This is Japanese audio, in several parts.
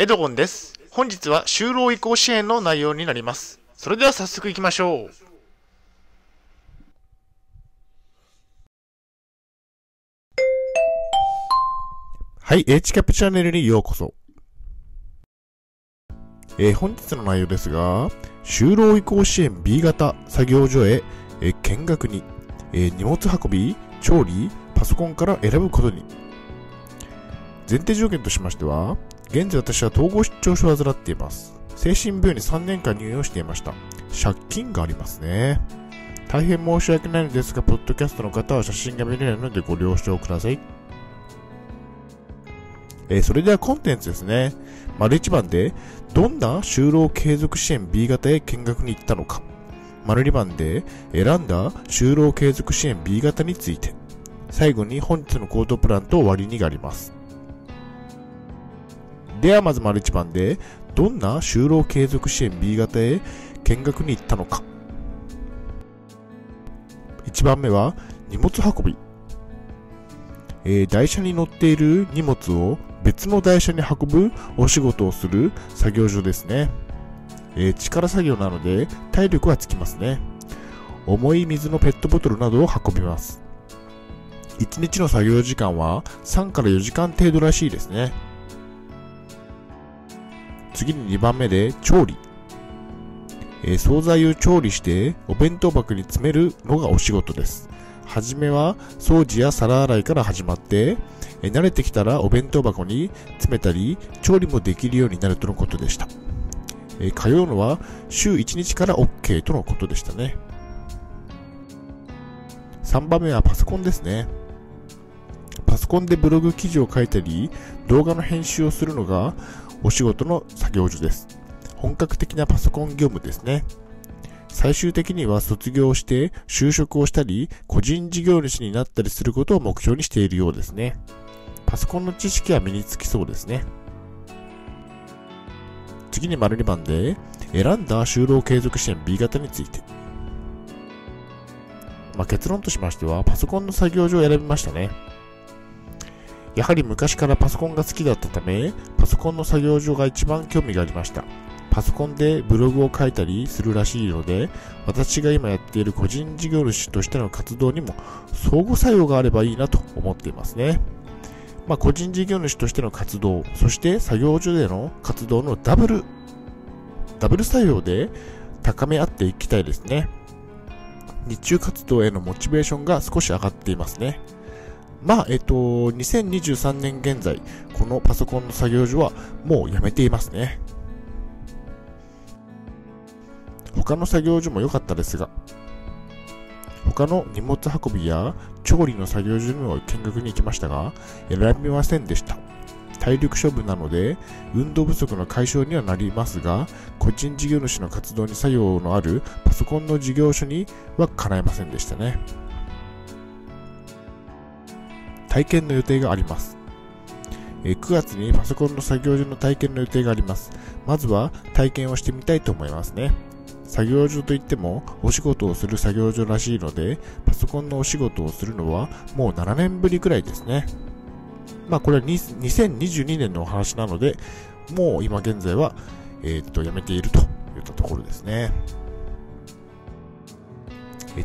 エドゴンです。本日は就労移行支援の内容になります。それでは早速行きましょう。はい、H キャップチャンネルにようこそ。えー本日の内容ですが、就労移行支援 B 型作業所へ、えー見学に、えー荷物運び、調理、パソコンから選ぶことに。前提条件としましては、現在私は統合失調症を患っています。精神病院に3年間入院をしていました。借金がありますね。大変申し訳ないのですが、ポッドキャストの方は写真が見れないのでご了承ください。えーそれではコンテンツですね。丸1番で、どんな就労継続支援 B 型へ見学に行ったのか。丸2番で、選んだ就労継続支援 B 型について。最後に本日の行動プランと終わりにがあります。ではまず丸1番で、どんな就労継続支援 B 型へ見学に行ったのか。1番目は、荷物運び。えー台車に乗っている荷物を別の台車に運ぶお仕事をする作業所ですね。えー力作業なので体力はつきますね。重い水のペットボトルなどを運びます。1日の作業時間は3から4時間程度らしいですね。次に2番目で調理。えー惣菜を調理してお弁当箱に詰めるのがお仕事です。はじめは掃除や皿洗いから始まって、えー慣れてきたらお弁当箱に詰めたり調理もできるようになるとのことでした。えー通うのは週1日から OK とのことでしたね。3番目はパソコンですね。パソコンでブログ記事を書いたり、動画の編集をするのがお仕事の作業所です。本格的なパソコン業務ですね。最終的には卒業して就職をしたり、個人事業主になったりすることを目標にしているようですね。パソコンの知識は身につきそうですね。次に丸2番で、選んだ就労継続支援 B 型について。まあ、結論としましては、パソコンの作業所を選びましたね。やはり昔からパソコンが好きだったため、パソコンの作業所が一番興味がありました。パソコンでブログを書いたりするらしいので、私が今やっている個人事業主としての活動にも相互作用があればいいなと思っていますね。まあ、個人事業主としての活動、そして作業所での活動のダブル、ダブル作用で高め合っていきたいですね。日中活動へのモチベーションが少し上がっていますね。まあ、えっと、2023年現在、このパソコンの作業所はもうやめていますね。他の作業所も良かったですが、他の荷物運びや調理の作業所にも見学に行きましたが、選びませんでした。体力勝負なので、運動不足の解消にはなりますが、個人事業主の活動に作用のあるパソコンの事業所には叶えませんでしたね。体験の予定があります。9月にパソコンの作業所の体験の予定があります。まずは体験をしてみたいと思いますね。作業所といってもお仕事をする作業所らしいので、パソコンのお仕事をするのはもう7年ぶりくらいですね。まあこれは2022年のお話なので、もう今現在は、えーっと、やめているといったところですね。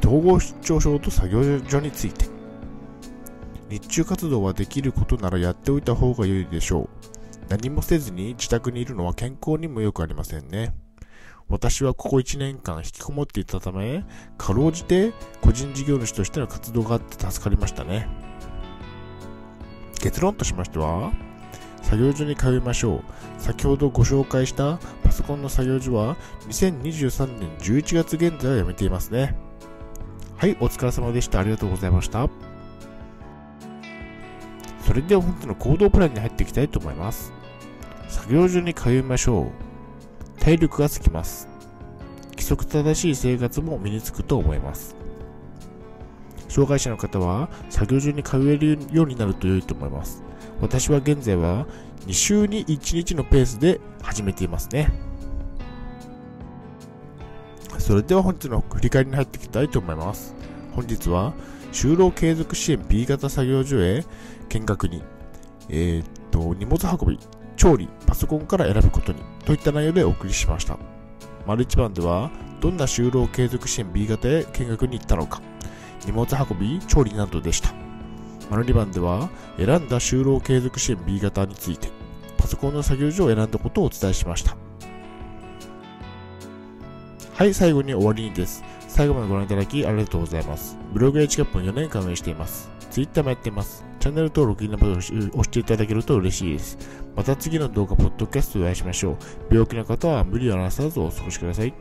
統合失調症と作業所について。日中活動はできることならやっておいた方が良いでしょう。何もせずに自宅にいるのは健康にも良くありませんね。私はここ1年間引きこもっていたため、かろうじて個人事業主としての活動があって助かりましたね。結論としましては、作業所に通いましょう。先ほどご紹介したパソコンの作業所は2023年11月現在はやめていますね。はい、お疲れ様でした。ありがとうございました。それでは本日の行動プランに入っていきたいと思います。作業所に通いましょう。体力がつきます。規則正しい生活も身につくと思います。障害者の方は作業所に通えるようになると良いと思います。私は現在は2週に1日のペースで始めていますね。それでは本日の振り返りに入っていきたいと思います。本日は就労継続支援 B 型作業所へ見学に、えーっと、荷物運び、調理、パソコンから選ぶことに、といった内容でお送りしました。丸1番では、どんな就労継続支援 B 型へ見学に行ったのか、荷物運び、調理などでした。丸2番では、選んだ就労継続支援 B 型について、パソコンの作業所を選んだことをお伝えしました。はい、最後に終わりにです。最後までご覧いただきありがとうございます。ブログやチカップも4年間運営しています。Twitter もやっています。チャンネル登録、いいねボタンを押していただけると嬉しいです。また次の動画、ポッドキャストでお会いしましょう。病気の方は無理をなさらずお過ごしください。